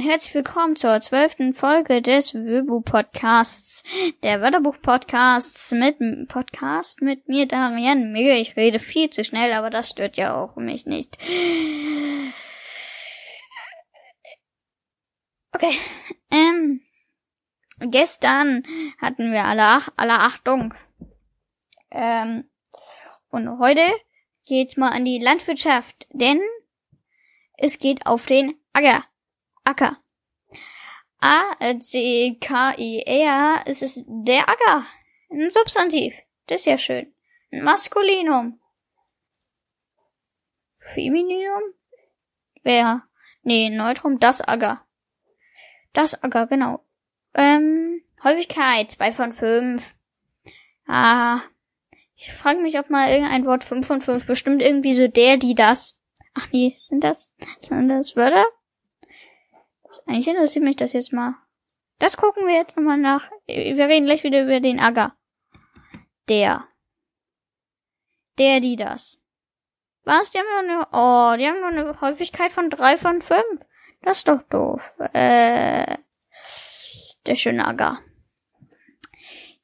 herzlich willkommen zur zwölften Folge des Wöbu Podcasts, der Wörterbuch Podcasts mit Podcast mit mir Darian Migge. Ich rede viel zu schnell, aber das stört ja auch mich nicht. Okay, ähm, gestern hatten wir alle, alle Achtung. Ähm, und heute geht's mal an die Landwirtschaft, denn es geht auf den Acker. Acker. A-C-K-I-R, es ist der Acker. Ein Substantiv. Das ist ja schön. Ein Maskulinum. Femininum? Wer? Nee, Neutrum, das Acker. Das Acker, genau. Ähm, Häufigkeit, zwei von fünf. Ah, ich frage mich, ob mal irgendein Wort fünf von fünf bestimmt irgendwie so der, die, das. Ach nee, sind das, sind das Wörter? Eigentlich interessiert mich das jetzt mal. Das gucken wir jetzt nochmal nach. Wir reden gleich wieder über den Acker. Der. Der, die, das. Was? Die haben nur eine, oh, die haben nur eine Häufigkeit von drei von fünf. Das ist doch doof. Äh, der schöne Acker.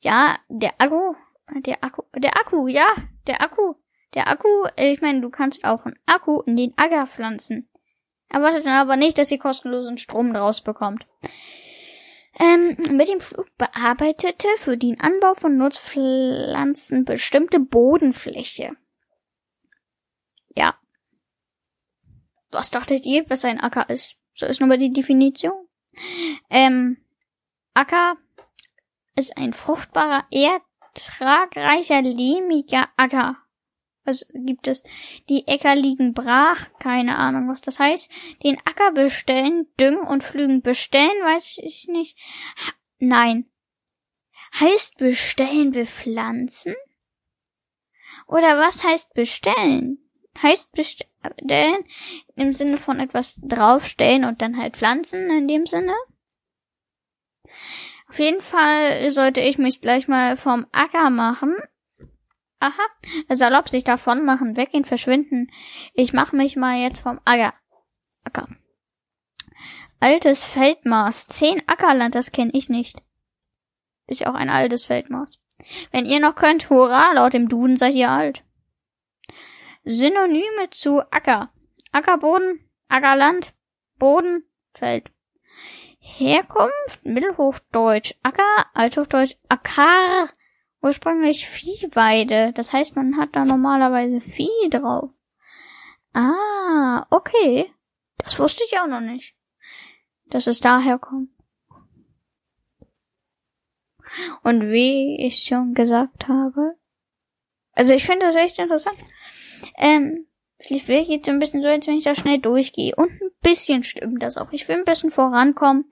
Ja, der Akku, der Akku, der Akku, ja, der Akku, der Akku, ich meine, du kannst auch einen Akku in den Acker pflanzen. Erwartet dann aber nicht, dass ihr kostenlosen Strom draus bekommt. Ähm, mit dem Flug bearbeitete für den Anbau von Nutzpflanzen bestimmte Bodenfläche. Ja. Was dachtet ihr, was ein Acker ist? So ist nur mal die Definition. Ähm, Acker ist ein fruchtbarer, ertragreicher, lehmiger Acker was gibt es? Die Äcker liegen brach, keine Ahnung, was das heißt. Den Acker bestellen, düngen und pflügen. Bestellen, weiß ich nicht. Nein. Heißt bestellen bepflanzen? Oder was heißt bestellen? Heißt bestellen im Sinne von etwas draufstellen und dann halt pflanzen in dem Sinne? Auf jeden Fall sollte ich mich gleich mal vom Acker machen Aha, salopp sich davon machen, weggehen, verschwinden. Ich mach mich mal jetzt vom Acker. Acker. Altes Feldmaß. Zehn Ackerland, das kenne ich nicht. Ist ja auch ein altes Feldmaß. Wenn ihr noch könnt, hurra, laut dem Duden seid ihr alt. Synonyme zu Acker. Ackerboden, Ackerland, Boden, Feld. Herkunft, Mittelhochdeutsch, Acker, Althochdeutsch, Acker, ursprünglich Viehweide. Das heißt, man hat da normalerweise Vieh drauf. Ah, okay. Das wusste ich auch noch nicht. Dass es daher kommt. Und wie ich schon gesagt habe. Also ich finde das echt interessant. Ähm, vielleicht will ich jetzt so ein bisschen so, als wenn ich da schnell durchgehe. Und ein bisschen stimmt das auch. Ich will ein bisschen vorankommen.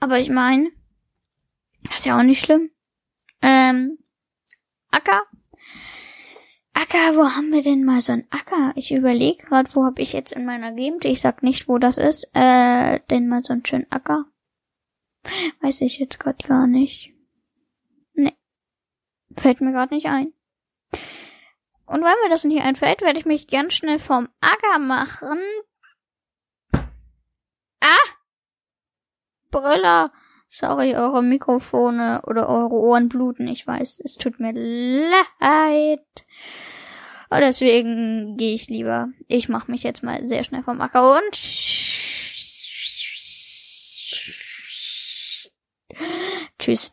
Aber ich meine, das ist ja auch nicht schlimm. Ähm, Acker. Acker, wo haben wir denn mal so ein Acker? Ich überlege gerade, wo habe ich jetzt in meiner Gegend, ich sag nicht, wo das ist, äh, denn mal so einen schönen Acker. Weiß ich jetzt gerade gar nicht. Nee. Fällt mir gerade nicht ein. Und weil mir das nicht einfällt, werde ich mich ganz schnell vom Acker machen. Ah! Brüller. Sorry, eure Mikrofone oder eure Ohren bluten. Ich weiß, es tut mir leid. Und deswegen gehe ich lieber. Ich mache mich jetzt mal sehr schnell vom Acker und tschüss.